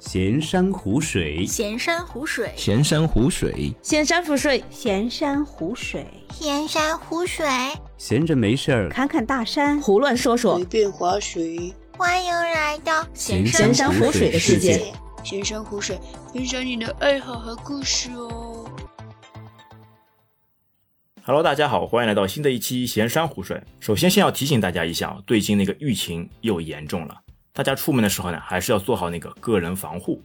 闲山湖水，闲山湖水，闲山湖水，闲山湖水，闲山湖水，闲山湖水。闲着没事儿，看看大山，胡乱说说，随便划水。欢迎来到闲闲山湖水的世界。闲山湖水，分享你的爱好和故事哦。Hello，大家好，欢迎来到新的一期闲山湖水。首先，先要提醒大家一下，最近那个疫情又严重了，大家出门的时候呢，还是要做好那个个人防护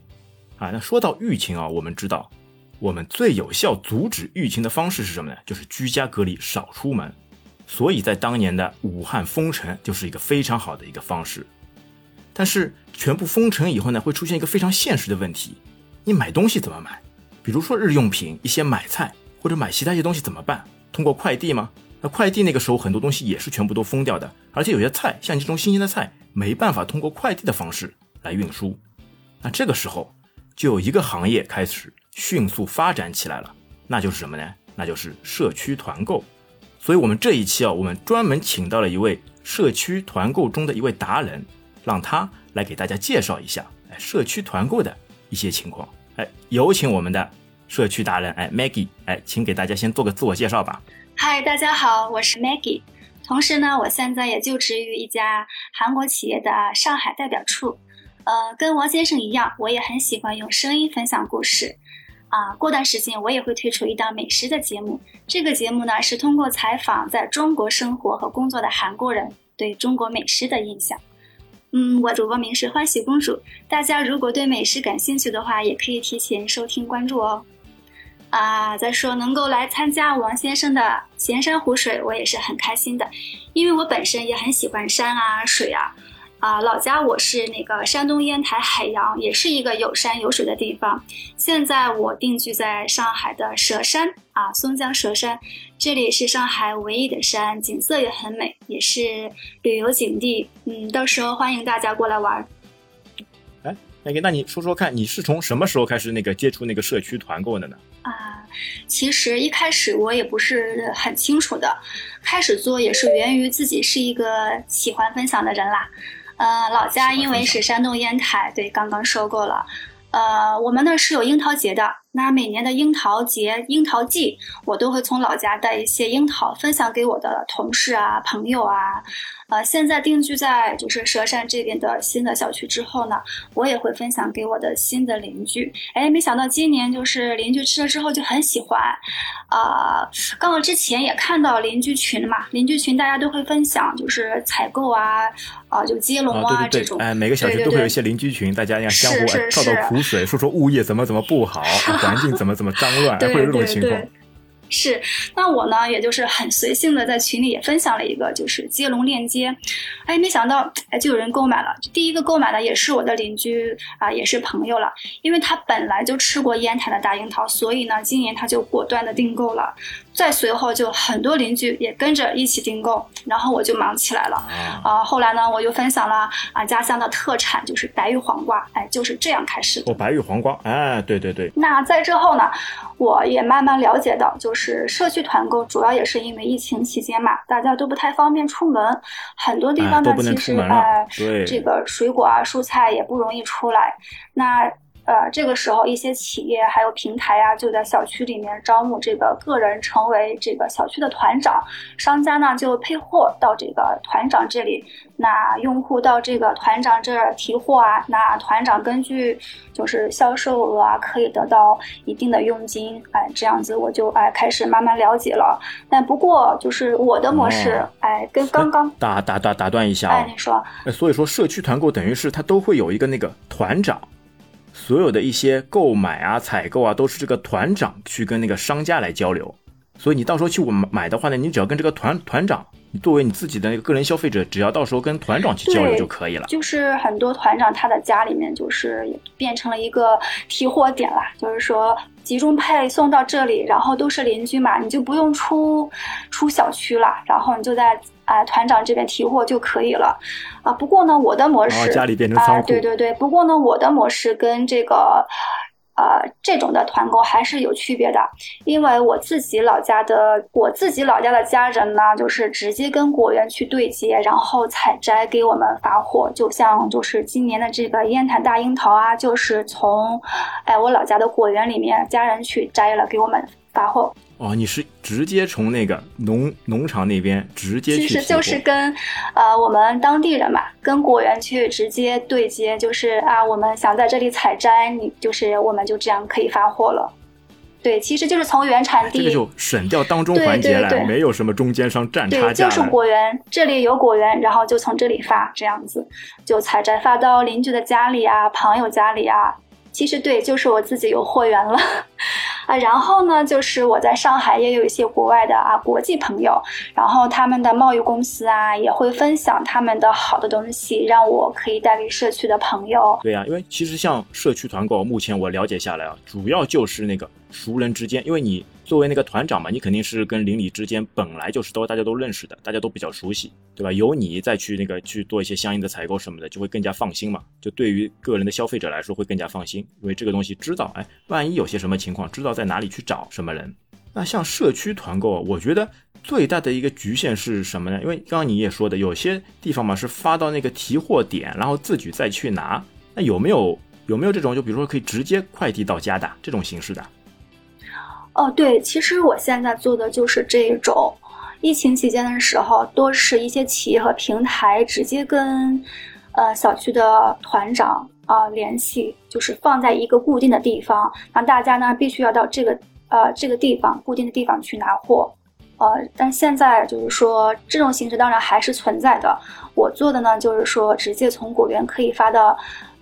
啊。那说到疫情啊，我们知道，我们最有效阻止疫情的方式是什么呢？就是居家隔离，少出门。所以在当年的武汉封城就是一个非常好的一个方式。但是全部封城以后呢，会出现一个非常现实的问题：你买东西怎么买？比如说日用品、一些买菜或者买其他一些东西怎么办？通过快递吗？快递那个时候很多东西也是全部都封掉的，而且有些菜像这种新鲜的菜没办法通过快递的方式来运输。那这个时候就有一个行业开始迅速发展起来了，那就是什么呢？那就是社区团购。所以我们这一期啊，我们专门请到了一位社区团购中的一位达人，让他来给大家介绍一下哎社区团购的一些情况。哎，有请我们的。社区达人，哎，Maggie，哎，请给大家先做个自我介绍吧。嗨，大家好，我是 Maggie，同时呢，我现在也就职于一家韩国企业的上海代表处。呃，跟王先生一样，我也很喜欢用声音分享故事。啊，过段时间我也会推出一档美食的节目。这个节目呢，是通过采访在中国生活和工作的韩国人对中国美食的印象。嗯，我主播名是欢喜公主，大家如果对美食感兴趣的话，也可以提前收听关注哦。啊，再说能够来参加王先生的闲山湖水，我也是很开心的，因为我本身也很喜欢山啊水啊。啊，老家我是那个山东烟台海阳，也是一个有山有水的地方。现在我定居在上海的佘山啊，松江佘山，这里是上海唯一的山，景色也很美，也是旅游景地。嗯，到时候欢迎大家过来玩。哎，那个，那你说说看，你是从什么时候开始那个接触那个社区团购的呢？啊，其实一开始我也不是很清楚的，开始做也是源于自己是一个喜欢分享的人啦。呃，老家因为是山东烟台，对，刚刚收购了。呃，我们那是有樱桃节的，那每年的樱桃节、樱桃季，我都会从老家带一些樱桃分享给我的同事啊、朋友啊。呃，现在定居在就是佘山这边的新的小区之后呢，我也会分享给我的新的邻居。哎，没想到今年就是邻居吃了之后就很喜欢，啊、呃，刚好之前也看到邻居群嘛，邻居群大家都会分享，就是采购啊，啊、呃，就接龙啊、哦、对对对这种。哎，每个小区都会有一些邻居群，大家要相互哎倒倒苦水，说说物业怎么怎么不好，环境 怎么怎么脏乱，会有这种情况。是，那我呢，也就是很随性的在群里也分享了一个，就是接龙链接，哎，没想到哎就有人购买了。第一个购买的也是我的邻居啊、呃，也是朋友了，因为他本来就吃过烟台的大樱桃，所以呢，今年他就果断的订购了。再随后就很多邻居也跟着一起订购，然后我就忙起来了。啊、呃，后来呢，我又分享了啊、呃、家乡的特产，就是白玉黄瓜，哎，就是这样开始的。哦，白玉黄瓜，哎，对对对。那在之后呢，我也慢慢了解到，就是社区团购主要也是因为疫情期间嘛，大家都不太方便出门，很多地方呢、哎、其实哎，这个水果啊、蔬菜也不容易出来。那呃，这个时候一些企业还有平台啊，就在小区里面招募这个个人成为这个小区的团长，商家呢就配货到这个团长这里，那用户到这个团长这儿提货啊，那团长根据就是销售额啊，可以得到一定的佣金，哎，这样子我就哎开始慢慢了解了。但不过就是我的模式，哦、哎，跟刚刚打打打打断一下哎，你说，所以说社区团购等于是它都会有一个那个团长。所有的一些购买啊、采购啊，都是这个团长去跟那个商家来交流。所以你到时候去买的话呢，你只要跟这个团团长，你作为你自己的那个个人消费者，只要到时候跟团长去交流就可以了。就是很多团长他的家里面就是变成了一个提货点啦，就是说集中配送到这里，然后都是邻居嘛，你就不用出出小区了，然后你就在。啊、呃，团长这边提货就可以了，啊，不过呢，我的模式，哦、家里变成仓库、呃，对对对，不过呢，我的模式跟这个，呃，这种的团购还是有区别的，因为我自己老家的我自己老家的家人呢，就是直接跟果园去对接，然后采摘给我们发货。就像就是今年的这个烟台大樱桃啊，就是从哎我老家的果园里面家人去摘了给我们发货。哦，你是直接从那个农农场那边直接去其实就是跟，呃，我们当地人嘛，跟果园去直接对接，就是啊，我们想在这里采摘，你就是我们就这样可以发货了。对，其实就是从原产地，这个就省掉当中环节了，没有什么中间商占差价。对，就是果园这里有果园，然后就从这里发，这样子就采摘发到邻居的家里啊，朋友家里啊。其实对，就是我自己有货源了。啊，然后呢，就是我在上海也有一些国外的啊国际朋友，然后他们的贸易公司啊也会分享他们的好的东西，让我可以带给社区的朋友。对呀，因为其实像社区团购，目前我了解下来啊，主要就是那个熟人之间，因为你。作为那个团长嘛，你肯定是跟邻里之间本来就是都大家都认识的，大家都比较熟悉，对吧？有你再去那个去做一些相应的采购什么的，就会更加放心嘛。就对于个人的消费者来说会更加放心，因为这个东西知道，哎，万一有些什么情况，知道在哪里去找什么人。那像社区团购，我觉得最大的一个局限是什么呢？因为刚刚你也说的，有些地方嘛是发到那个提货点，然后自己再去拿。那有没有有没有这种，就比如说可以直接快递到家的这种形式的？哦，对，其实我现在做的就是这一种。疫情期间的时候，都是一些企业和平台直接跟，呃，小区的团长啊联系，就是放在一个固定的地方，让大家呢必须要到这个呃这个地方固定的地方去拿货。呃，但现在就是说这种形式当然还是存在的。我做的呢就是说直接从果园可以发到。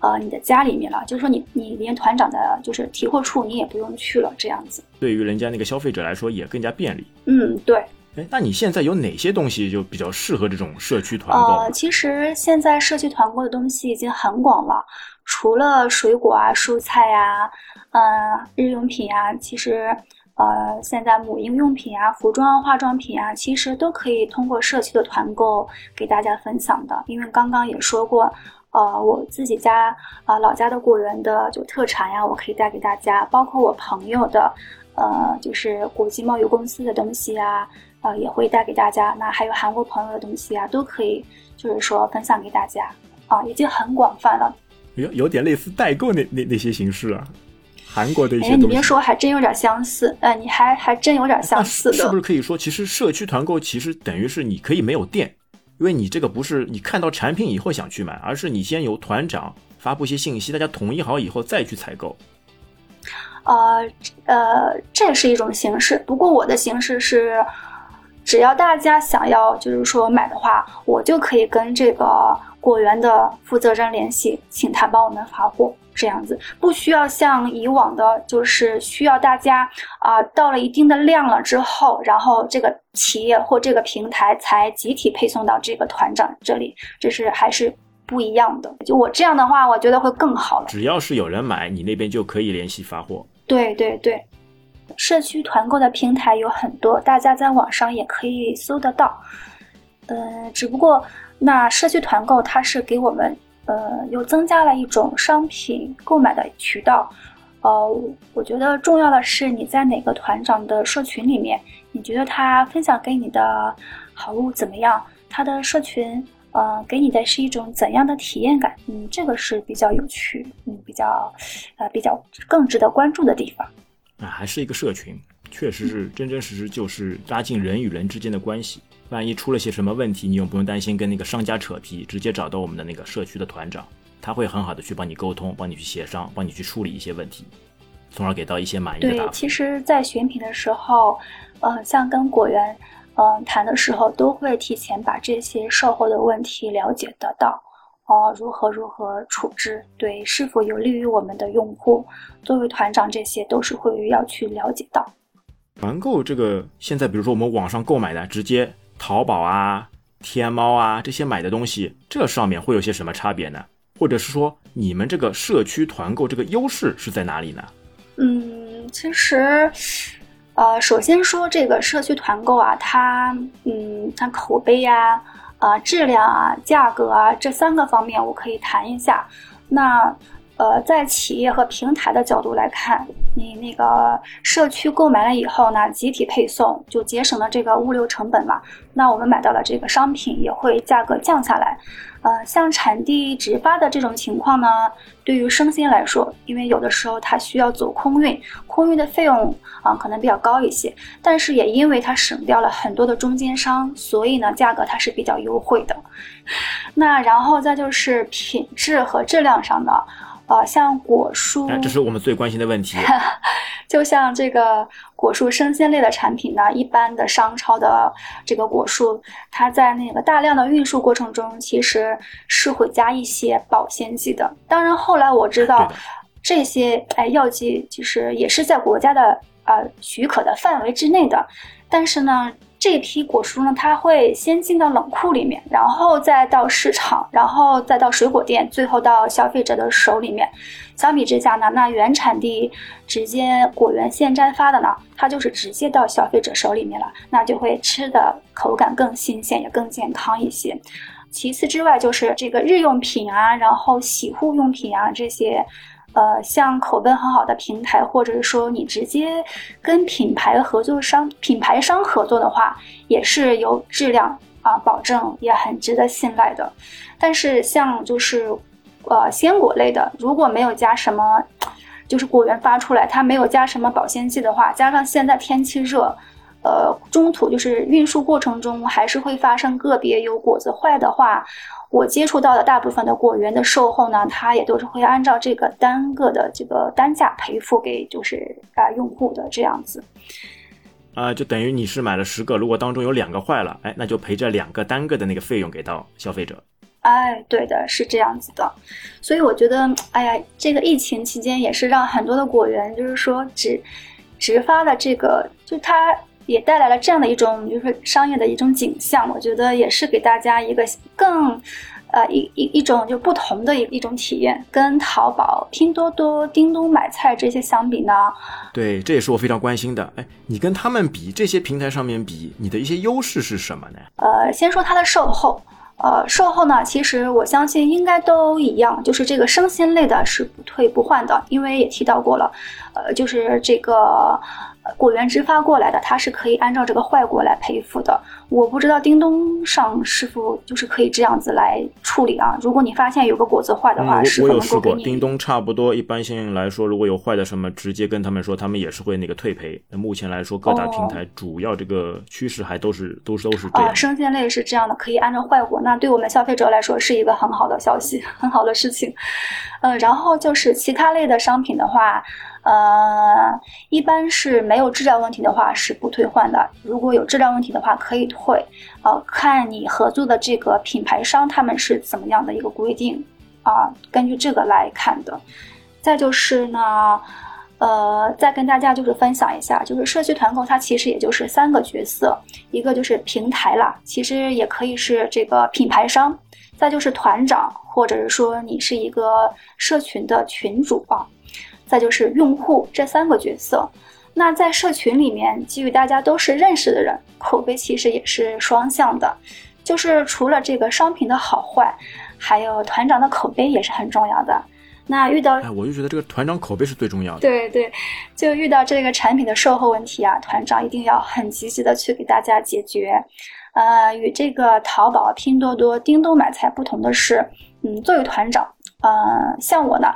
呃，你的家里面了，就是说你你连团长的，就是提货处你也不用去了，这样子。对于人家那个消费者来说也更加便利。嗯，对。哎，那你现在有哪些东西就比较适合这种社区团购？呃，其实现在社区团购的东西已经很广了，除了水果啊、蔬菜呀，嗯，日用品啊，其实呃，现在母婴用品啊、服装、化妆品啊，其实都可以通过社区的团购给大家分享的，因为刚刚也说过。呃，我自己家啊，老家的果园的就特产呀，我可以带给大家，包括我朋友的，呃，就是国际贸易公司的东西啊，呃，也会带给大家。那还有韩国朋友的东西啊，都可以，就是说分享给大家啊，已经很广泛了。有有点类似代购那那那些形式啊，韩国的一些。哎，你别说，还真有点相似。呃，你还还真有点相似的。是不是可以说，其实社区团购其实等于是你可以没有店。因为你这个不是你看到产品以后想去买，而是你先由团长发布一些信息，大家统一好以后再去采购。呃呃，这是一种形式。不过我的形式是，只要大家想要就是说买的话，我就可以跟这个果园的负责人联系，请他帮我们发货。这样子不需要像以往的，就是需要大家啊，到了一定的量了之后，然后这个企业或这个平台才集体配送到这个团长这里，这是还是不一样的。就我这样的话，我觉得会更好了。只要是有人买，你那边就可以联系发货。对对对，社区团购的平台有很多，大家在网上也可以搜得到。呃，只不过那社区团购它是给我们。呃，又增加了一种商品购买的渠道。呃，我觉得重要的是你在哪个团长的社群里面，你觉得他分享给你的好物怎么样？他的社群，呃，给你的是一种怎样的体验感？嗯，这个是比较有趣，嗯，比较，呃，比较更值得关注的地方。啊，还是一个社群，确实是真真实实就是拉近人与人之间的关系。万一出了些什么问题，你又不用担心跟那个商家扯皮，直接找到我们的那个社区的团长，他会很好的去帮你沟通，帮你去协商，帮你去处理一些问题，从而给到一些满意的答复。对，其实，在选品的时候，呃，像跟果园，嗯，谈的时候，都会提前把这些售后的问题了解得到，哦，如何如何处置，对，是否有利于我们的用户，作为团长，这些都是会要去了解到。团购这个，现在比如说我们网上购买的，直接。淘宝啊、天猫啊这些买的东西，这上面会有些什么差别呢？或者是说，你们这个社区团购这个优势是在哪里呢？嗯，其实，呃，首先说这个社区团购啊，它，嗯，它口碑呀、啊质量啊、价格啊这三个方面，我可以谈一下。那，呃，在企业和平台的角度来看，你那个社区购买了以后呢，集体配送就节省了这个物流成本嘛。那我们买到了这个商品也会价格降下来。呃，像产地直发的这种情况呢，对于生鲜来说，因为有的时候它需要走空运，空运的费用啊可能比较高一些，但是也因为它省掉了很多的中间商，所以呢价格它是比较优惠的。那然后再就是品质和质量上的。呃，像果蔬，这是我们最关心的问题。就像这个果蔬生鲜类的产品呢，一般的商超的这个果蔬，它在那个大量的运输过程中，其实是会加一些保鲜剂的。当然，后来我知道这些哎药剂其实也是在国家的呃许可的范围之内的，但是呢。这批果蔬呢，它会先进到冷库里面，然后再到市场，然后再到水果店，最后到消费者的手里面。相比之下呢，那原产地直接果园现摘发的呢，它就是直接到消费者手里面了，那就会吃的口感更新鲜，也更健康一些。其次之外，就是这个日用品啊，然后洗护用品啊这些。呃，像口碑很好的平台，或者是说你直接跟品牌合作商、品牌商合作的话，也是有质量啊保证，也很值得信赖的。但是像就是呃鲜果类的，如果没有加什么，就是果园发出来，它没有加什么保鲜剂的话，加上现在天气热，呃，中途就是运输过程中还是会发生个别有果子坏的话。我接触到的大部分的果园的售后呢，它也都是会按照这个单个的这个单价赔付给就是啊用户的这样子。啊，就等于你是买了十个，如果当中有两个坏了，哎，那就赔这两个单个的那个费用给到消费者。哎，对的，是这样子的。所以我觉得，哎呀，这个疫情期间也是让很多的果园，就是说只直发的这个，就它。也带来了这样的一种，比如说商业的一种景象。我觉得也是给大家一个更，呃，一一一种就不同的一一种体验。跟淘宝、拼多多、叮咚买菜这些相比呢？对，这也是我非常关心的。哎，你跟他们比，这些平台上面比，你的一些优势是什么呢？呃，先说它的售后。呃，售后呢，其实我相信应该都一样，就是这个生鲜类的是不退不换的，因为也提到过了，呃，就是这个。果园直发过来的，它是可以按照这个坏果来赔付的。我不知道叮咚上是否就是可以这样子来处理啊？如果你发现有个果子坏的话，是否能够给你？叮咚差不多，一般性来说，如果有坏的什么，直接跟他们说，他们也是会那个退赔。那目前来说，各大平台主要这个趋势还都是都是都是这样。生鲜类是这样的，可以按照坏果，那对我们消费者来说是一个很好的消息，很好的事情。呃，然后就是其他类的商品的话。呃，一般是没有质量问题的话是不退换的。如果有质量问题的话，可以退。呃，看你合作的这个品牌商他们是怎么样的一个规定啊，根据这个来看的。再就是呢，呃，再跟大家就是分享一下，就是社区团购它其实也就是三个角色，一个就是平台啦，其实也可以是这个品牌商，再就是团长，或者是说你是一个社群的群主啊。再就是用户这三个角色，那在社群里面，基于大家都是认识的人，口碑其实也是双向的。就是除了这个商品的好坏，还有团长的口碑也是很重要的。那遇到，哎，我就觉得这个团长口碑是最重要的。对对，就遇到这个产品的售后问题啊，团长一定要很积极的去给大家解决。呃，与这个淘宝、拼多多、叮咚买菜不同的是，嗯，作为团长。呃，像我呢，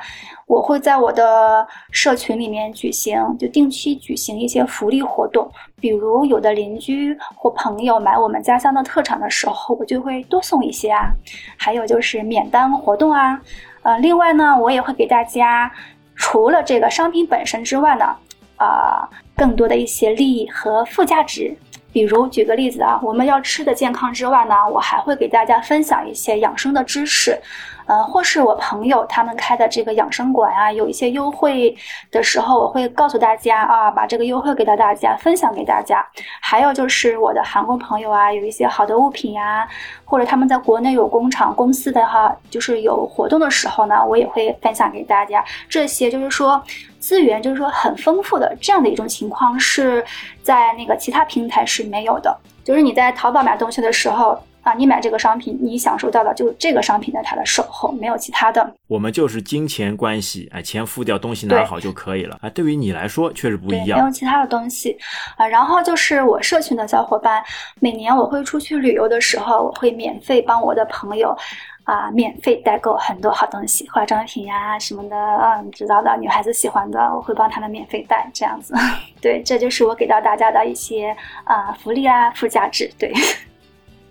我会在我的社群里面举行，就定期举行一些福利活动。比如有的邻居或朋友买我们家乡的特产的时候，我就会多送一些啊。还有就是免单活动啊。呃，另外呢，我也会给大家除了这个商品本身之外呢，啊，更多的一些利益和附加值。比如举个例子啊，我们要吃的健康之外呢，我还会给大家分享一些养生的知识。呃，或是我朋友他们开的这个养生馆啊，有一些优惠的时候，我会告诉大家啊，把这个优惠给到大家，分享给大家。还有就是我的韩国朋友啊，有一些好的物品呀，或者他们在国内有工厂、公司的哈，就是有活动的时候呢，我也会分享给大家。这些就是说资源，就是说很丰富的这样的一种情况，是在那个其他平台是没有的。就是你在淘宝买东西的时候。啊，你买这个商品，你享受到的就是这个商品的它的售后，没有其他的。我们就是金钱关系，哎，钱付掉，东西拿好就可以了啊。对于你来说确实不，一样没有其他的东西啊。然后就是我社群的小伙伴，每年我会出去旅游的时候，我会免费帮我的朋友啊，免费代购很多好东西，化妆品呀、什么的，嗯，你知道的，女孩子喜欢的，我会帮他们免费带，这样子。对，这就是我给到大家的一些啊福利啊附加值。对，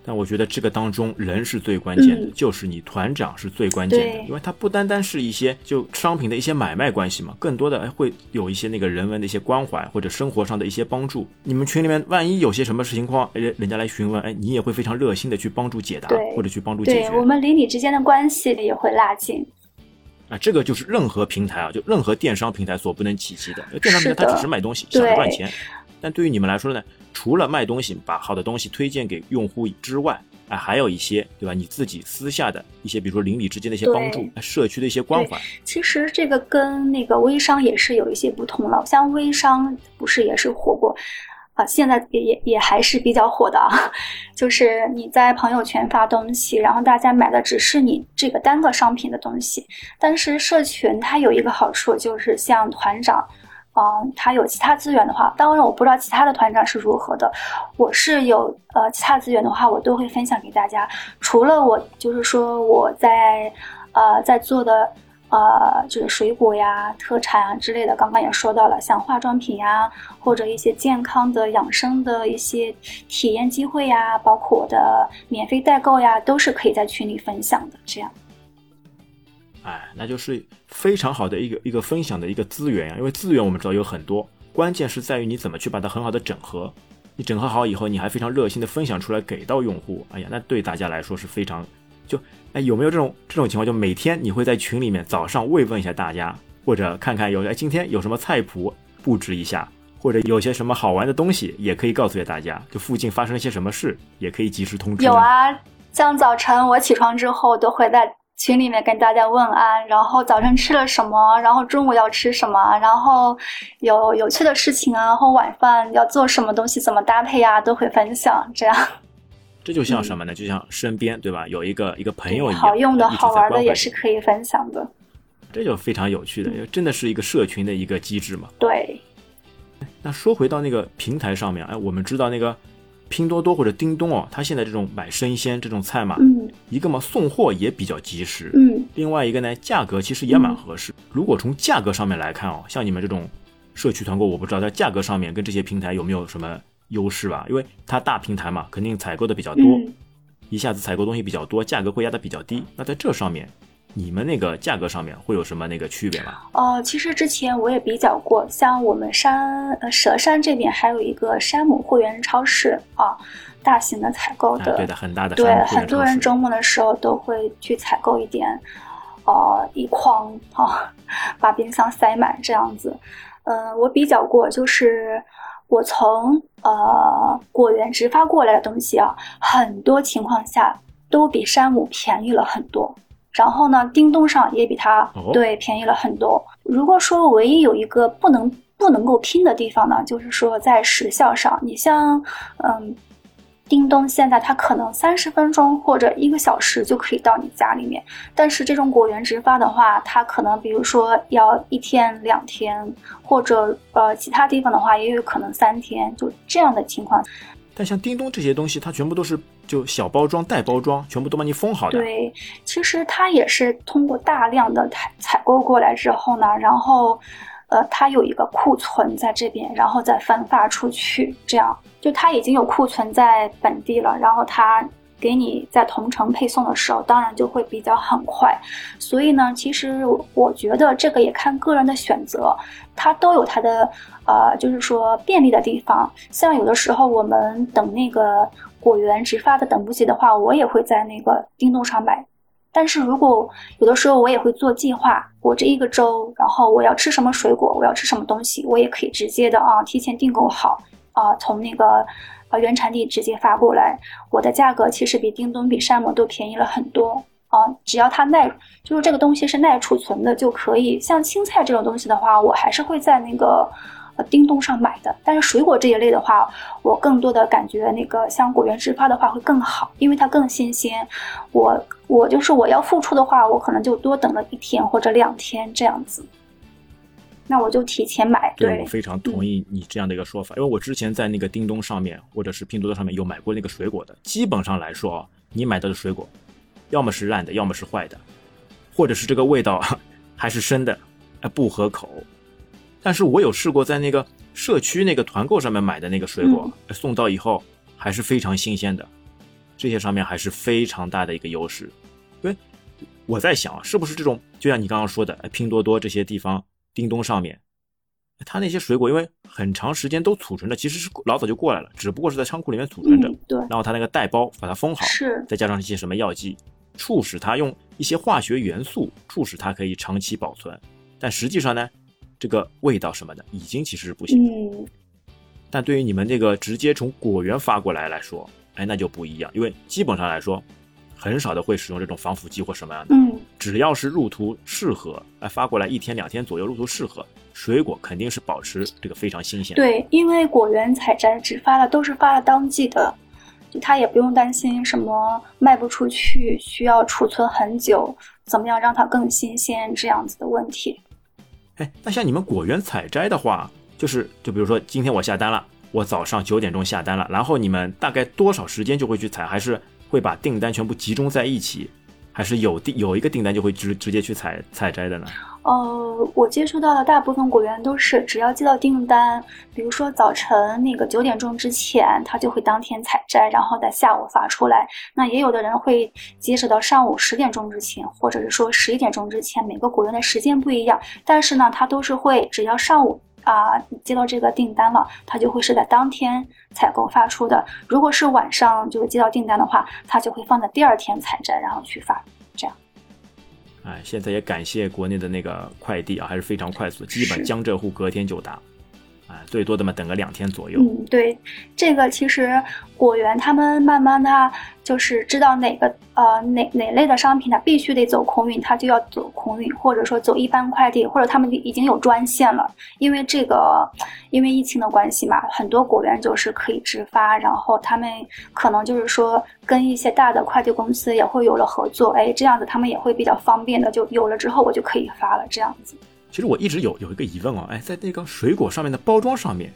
但我觉得这个当中人是最关键的，嗯就是你团长是最关键的，因为它不单单是一些就商品的一些买卖关系嘛，更多的哎会有一些那个人文的一些关怀或者生活上的一些帮助。你们群里面万一有些什么情况，哎人人家来询问，哎，你也会非常热心的去帮助解答或者去帮助解决。对我们邻里之间的关系也会拉近。啊，这个就是任何平台啊，就任何电商平台所不能企及的。电商平台它只是卖东西，想着赚钱。但对于你们来说呢，除了卖东西，把好的东西推荐给用户之外，哎，还有一些对吧？你自己私下的一些，比如说邻里之间的一些帮助社区的一些关怀。其实这个跟那个微商也是有一些不同了，像微商不是也是火过。啊，现在也也也还是比较火的啊，就是你在朋友圈发东西，然后大家买的只是你这个单个商品的东西。但是社群它有一个好处，就是像团长，嗯，他有其他资源的话，当然我不知道其他的团长是如何的，我是有呃其他资源的话，我都会分享给大家。除了我就是说我在呃在做的。呃，就是水果呀、特产啊之类的，刚刚也说到了，像化妆品呀，或者一些健康的、养生的一些体验机会呀，包括我的免费代购呀，都是可以在群里分享的。这样，哎，那就是非常好的一个一个分享的一个资源呀。因为资源我们知道有很多，关键是在于你怎么去把它很好的整合。你整合好以后，你还非常热心的分享出来给到用户。哎呀，那对大家来说是非常就哎有没有这种这种情况？就每天你会在群里面早上慰问一下大家，或者看看有哎今天有什么菜谱布置一下，或者有些什么好玩的东西也可以告诉给大家。就附近发生了些什么事，也可以及时通知。有，啊，像早晨我起床之后都会在群里面跟大家问安，然后早晨吃了什么，然后中午要吃什么，然后有有趣的事情啊，或晚饭要做什么东西，怎么搭配啊，都会分享。这样这就像什么呢？就像身边对吧，有一个一个朋友一样，好用的好玩的也是可以分享的。这就非常有趣的，因为真的是一个社群的一个机制嘛。对，那说回到那个平台上面，哎，我们知道那个拼多多或者叮咚哦，它现在这种买生鲜这种菜嘛，嗯一个嘛送货也比较及时，嗯。另外一个呢价格其实也蛮合适。如果从价格上面来看哦，像你们这种社区团购，我不知道在价格上面跟这些平台有没有什么优势吧？因为它大平台嘛，肯定采购的比较多，嗯一下子采购东西比较多，价格会压的比较低。那在这上面，你们那个价格上面会有什么那个区别吗？哦，其实之前我也比较过，像我们山呃佘山这边还有一个山姆会员超市啊，大型的采购啊，的，对的，很大的对很多人周末的时候都会去采购一点，呃，一筐啊，把冰箱塞满这样子。嗯、我比较过，就是我从呃果园直发过来的东西啊，很多情况下都比山姆便宜了很多。然后呢，叮咚上也比它、哦对便宜了很多。如果说唯一有一个不能不能够拼的地方呢，就是说在时效上，你像嗯。叮咚现在它可能三十分钟或者一个小时就可以到你家里面，但是这种果园直发的话，它可能比如说要一天两天，或者呃其他地方的话也有可能三天，就这样的情况。但像叮咚这些东西，它全部都是就小包装、带包装，全部都帮你封好的。对，其实它也是通过大量的采采购过来之后呢，然后，呃，它有一个库存在这边，然后再分发出去，这样就它已经有库存在本地了，然后它给你在同城配送的时候，当然就会比较很快。所以呢，其实我觉得这个也看个人的选择，它都有它的呃，就是说便利的地方。像有的时候我们等那个果园直发的等不及的话，我也会在那个叮咚上买。但是如果有的时候我也会做计划，我这一个周，然后我要吃什么水果，我要吃什么东西，我也可以直接的啊，提前订购好啊，从那个把原产地直接发过来。我的价格其实比叮咚、比山姆都便宜了很多啊，只要它耐，就是这个东西是耐储存的就可以。像青菜这种东西的话，我还是会在那个呃叮咚上买的。但是水果这一类的话，我更多的感觉那个像果园直发的话会更好，因为它更新鲜。我我就是我要付出的话，我可能就多等了一天或者两天这样子。那我就提前买，对我非常同意你这样的一个说法，因为我之前在那个叮咚上面或者是拼多多上面有买过那个水果的，基本上来说，你买到的水果，要么是烂的，要么是坏的，或者是这个味道 还是生的，哎不合口。但是我有试过在那个社区那个团购上面买的那个水果，送到以后还是非常新鲜的，这些上面还是非常大的一个优势。因为我在想啊，是不是这种就像你刚刚说的，哎拼多多这些地方。叮咚上面，它那些水果因为很长时间都储存着，其实是老早就过来了，只不过是在仓库里面储存着。对。然后它那个袋包把它封好，是。再加上一些什么药剂，促使它用一些化学元素，促使它可以长期保存。但实际上呢，这个味道什么的已经其实是不行。嗯。但对于你们这个直接从果园发过来来说，哎，那就不一样，因为基本上来说。很少的会使用这种防腐剂或什么样的，嗯，只要是入图适合，哎，发过来一天两天左右入图适合，水果肯定是保持这个非常新鲜。对，因为果园采摘只发的都是发了当季的，就他也不用担心什么卖不出去，需要储存很久，怎么样让它更新鲜这样子的问题。哎，那像你们果园采摘的话，就是就比如说今天我下单了，我早上九点钟下单了，然后你们大概多少时间就会去采，还是？会把订单全部集中在一起，还是有订有一个订单就会直直接去采采摘的呢？呃，我接触到的大部分果园都是，只要接到订单，比如说早晨那个九点钟之前，他就会当天采摘，然后在下午发出来。那也有的人会截止到上午十点钟之前，或者是说十一点钟之前，每个果园的时间不一样，但是呢，他都是会只要上午。啊，接到这个订单了，它就会是在当天采购发出的。如果是晚上就是接到订单的话，它就会放在第二天采摘，然后去发。这样。哎，现在也感谢国内的那个快递啊，还是非常快速，基本江浙沪隔天就达。啊，最多的嘛，等个两天左右。嗯，对，这个其实果园他们慢慢的，就是知道哪个呃哪哪类的商品它必须得走空运，它就要走空运，或者说走一般快递，或者他们已经有专线了。因为这个，因为疫情的关系嘛，很多果园就是可以直发，然后他们可能就是说跟一些大的快递公司也会有了合作，哎，这样子他们也会比较方便的，就有了之后我就可以发了，这样子。其实我一直有有一个疑问哦，哎，在那个水果上面的包装上面，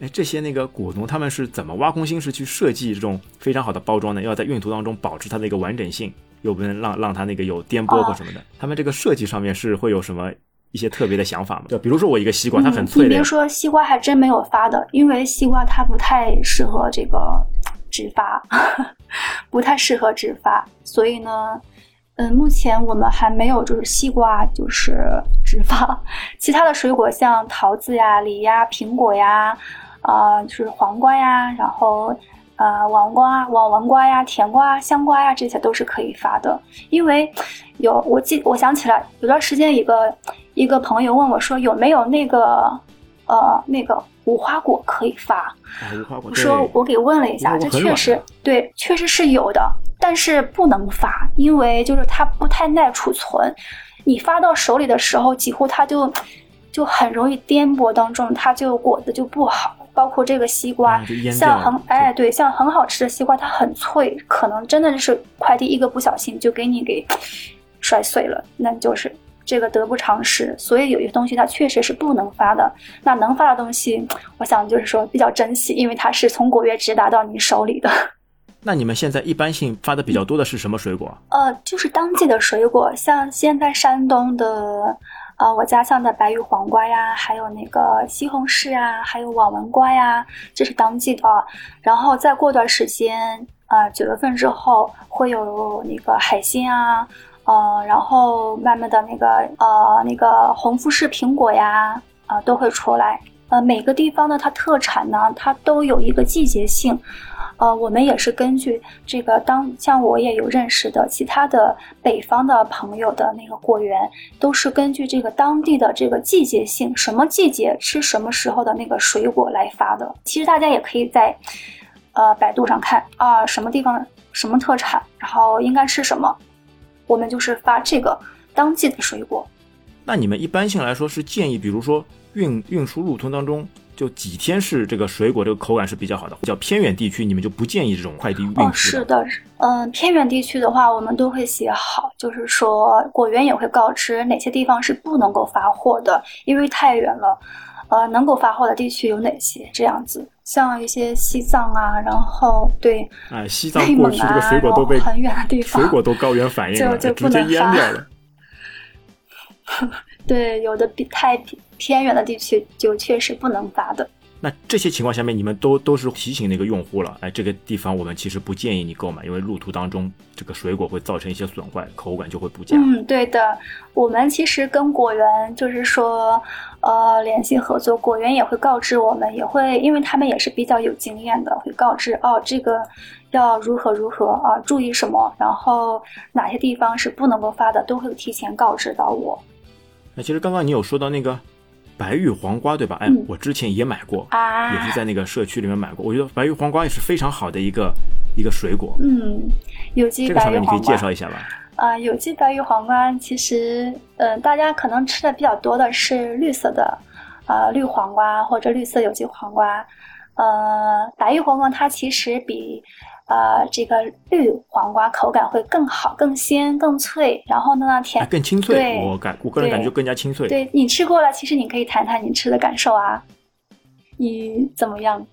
哎，这些那个果农他们是怎么挖空心思去设计这种非常好的包装呢？要在运途当中保持它的一个完整性，又不能让让它那个有颠簸或什么的。他们这个设计上面是会有什么一些特别的想法吗？就比如说我一个西瓜，它很脆的。你别说西瓜，还真没有发的，因为西瓜它不太适合这个直发，不太适合直发，所以呢。嗯，目前我们还没有就是西瓜就是 植发，其他的水果像桃子呀、梨呀、苹果呀，呃，就是黄瓜呀，然后呃，王瓜、王王瓜呀、甜瓜、香瓜呀，这些都是可以发的。因为有我记，我想起来有段时间一个一个朋友问我说有没有那个呃那个无花果可以发，我说我给问了一下，这确实对，确实是有的。但是不能发，因为就是它不太耐储存，你发到手里的时候，几乎它就就很容易颠簸当中，它就果子就不好。包括这个西瓜，像很哎对，像很好吃的西瓜，它很脆，可能真的就是快递一个不小心就给你给摔碎了，那就是这个得不偿失。所以有些东西它确实是不能发的。那能发的东西，我想就是说比较珍惜，因为它是从果园直达到你手里的。那你们现在一般性发的比较多的是什么水果？呃，就是当季的水果，像现在山东的，呃，我家乡的白玉黄瓜呀，还有那个西红柿啊，还有网纹瓜呀，这是当季的。然后再过段时间，呃，九月份之后会有那个海鲜啊，呃，然后慢慢的那个呃那个红富士苹果呀，啊，都会出来。呃，每个地方的它特产呢，它都有一个季节性。呃，我们也是根据这个，当像我也有认识的其他的北方的朋友的那个果园，都是根据这个当地的这个季节性，什么季节吃什么时候的那个水果来发的。其实大家也可以在，呃，百度上看啊，什么地方什么特产，然后应该吃什么，我们就是发这个当季的水果。那你们一般性来说是建议，比如说运运输路途当中就几天是这个水果这个口感是比较好的。比较偏远地区，你们就不建议这种快递运输。哦，是的，嗯，偏远地区的话，我们都会写好，就是说果园也会告知哪些地方是不能够发货的，因为太远了。呃，能够发货的地区有哪些？这样子，像一些西藏啊，然后对，哎，西藏过去这个水果都被很远的地方，水果都高原反应了，就直接淹掉了。对，有的比太偏远的地区就确实不能发的。那这些情况下面，你们都都是提醒那个用户了，哎，这个地方我们其实不建议你购买，因为路途当中这个水果会造成一些损坏，口感就会不佳。嗯，对的，我们其实跟果园就是说，呃，联系合作，果园也会告知我们，也会因为他们也是比较有经验的，会告知哦，这个要如何如何啊，注意什么，然后哪些地方是不能够发的，都会提前告知到我。那其实刚刚你有说到那个。白玉黄瓜对吧？哎，我之前也买过，也是在那个社区里面买过。我觉得白玉黄瓜也是非常好的一个一个水果。嗯，有机白玉黄瓜。这个上面你可以介绍一下吧。啊，有机白玉黄瓜其实，嗯，大家可能吃的比较多的是绿色的，呃，绿黄瓜或者绿色有机黄瓜。呃，白玉黄瓜它其实比。呃，这个绿黄瓜口感会更好、更鲜、更脆，然后呢，甜更清脆。我感我个人感觉更加清脆。对你吃过了，其实你可以谈谈你吃的感受啊，你怎么样？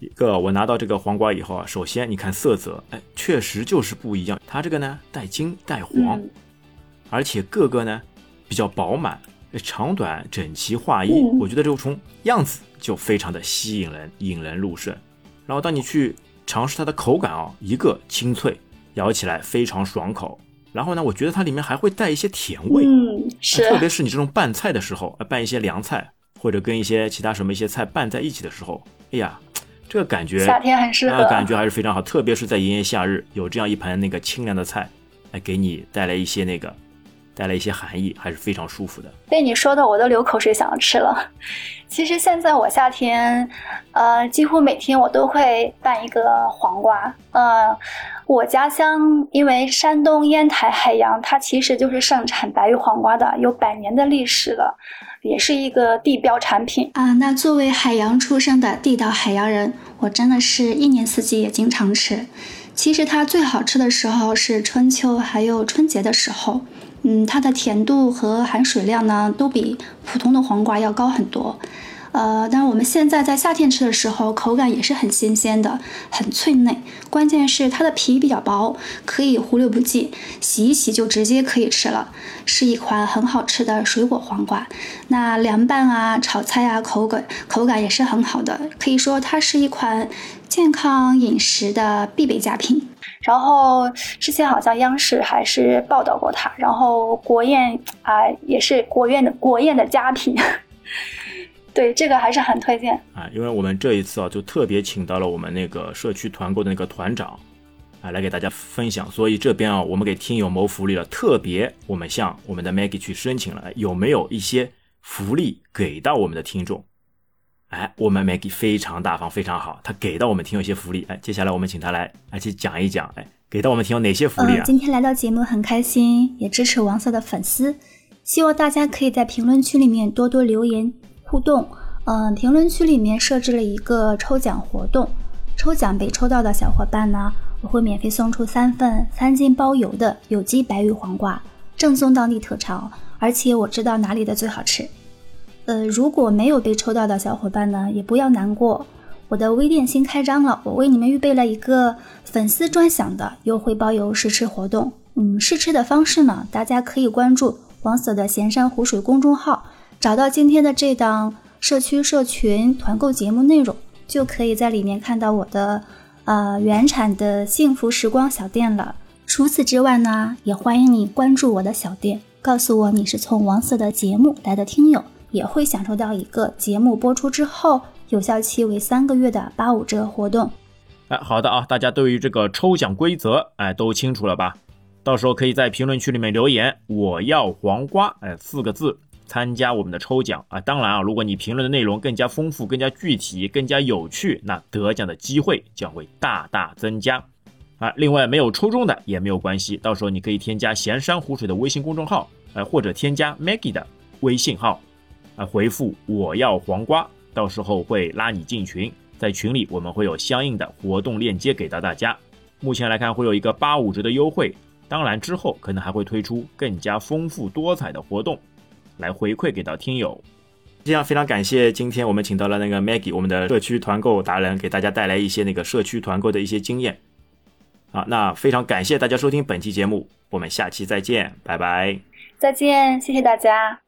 一个我拿到这个黄瓜以后啊，首先你看色泽，哎，确实就是不一样。它这个呢带金带黄，而且个个呢比较饱满，长短整齐划一。我觉得这个从样子就非常的吸引人，引人入胜。然后当你去。尝试它的口感啊，一个清脆，咬起来非常爽口。然后呢，我觉得它里面还会带一些甜味，嗯，是。特别是你这种拌菜的时候，拌一些凉菜，或者跟一些其他什么一些菜拌在一起的时候，哎呀，这个感觉夏天很适合，感觉还是非常好。特别是在炎炎夏日，有这样一盘那个清凉的菜，来给你带来一些那个。带来一些寒意，还是非常舒服的。被你说的，我都流口水，想要吃了。其实现在我夏天，呃，几乎每天我都会拌一个黄瓜。呃，我家乡因为山东烟台海洋，它其实就是盛产白玉黄瓜的，有百年的历史了，也是一个地标产品啊。那作为海洋出生的地道海洋人，我真的是一年四季也经常吃。其实它最好吃的时候是春秋，还有春节的时候。嗯，它的甜度和含水量呢，都比普通的黄瓜要高很多。呃，但是我们现在在夏天吃的时候，口感也是很新鲜的，很脆嫩。关键是它的皮比较薄，可以忽略不计，洗一洗就直接可以吃了，是一款很好吃的水果黄瓜。那凉拌啊、炒菜啊，口感口感也是很好的，可以说它是一款健康饮食的必备佳品。然后之前好像央视还是报道过它，然后国宴啊也是国宴的国宴的佳品。对这个还是很推荐啊，因为我们这一次啊，就特别请到了我们那个社区团购的那个团长，啊，来给大家分享。所以这边啊，我们给听友谋福利了，特别我们向我们的 Maggie 去申请了，有没有一些福利给到我们的听众？哎，我们 Maggie 非常大方，非常好，他给到我们听友一些福利。哎，接下来我们请他来来去讲一讲，哎，给到我们听友哪些福利啊？今天来到节目很开心，也支持王色的粉丝，希望大家可以在评论区里面多多留言。互动，嗯，评论区里面设置了一个抽奖活动，抽奖被抽到的小伙伴呢，我会免费送出三份三斤包邮的有机白玉黄瓜，正宗当地特产，而且我知道哪里的最好吃。呃，如果没有被抽到的小伙伴呢，也不要难过，我的微店新开张了，我为你们预备了一个粉丝专享的优惠包邮试吃活动。嗯，试吃的方式呢，大家可以关注王所的咸山湖水公众号。找到今天的这档社区社群团购节目内容，就可以在里面看到我的呃原产的幸福时光小店了。除此之外呢，也欢迎你关注我的小店，告诉我你是从王色的节目来的听友，也会享受到一个节目播出之后有效期为三个月的八五折活动。哎，好的啊，大家对于这个抽奖规则哎都清楚了吧？到时候可以在评论区里面留言“我要黄瓜”哎四个字。参加我们的抽奖啊！当然啊，如果你评论的内容更加丰富、更加具体、更加有趣，那得奖的机会将会大大增加啊！另外，没有抽中的也没有关系，到时候你可以添加咸山湖水的微信公众号，呃，或者添加 Maggie 的微信号，啊，回复我要黄瓜到时候会拉你进群，在群里我们会有相应的活动链接给到大家。目前来看会有一个八五折的优惠，当然之后可能还会推出更加丰富多彩的活动，来回馈给到听友。这样非常感谢今天我们请到了那个 Maggie，我们的社区团购达人，给大家带来一些那个社区团购的一些经验。好，那非常感谢大家收听本期节目，我们下期再见，拜拜。再见，谢谢大家。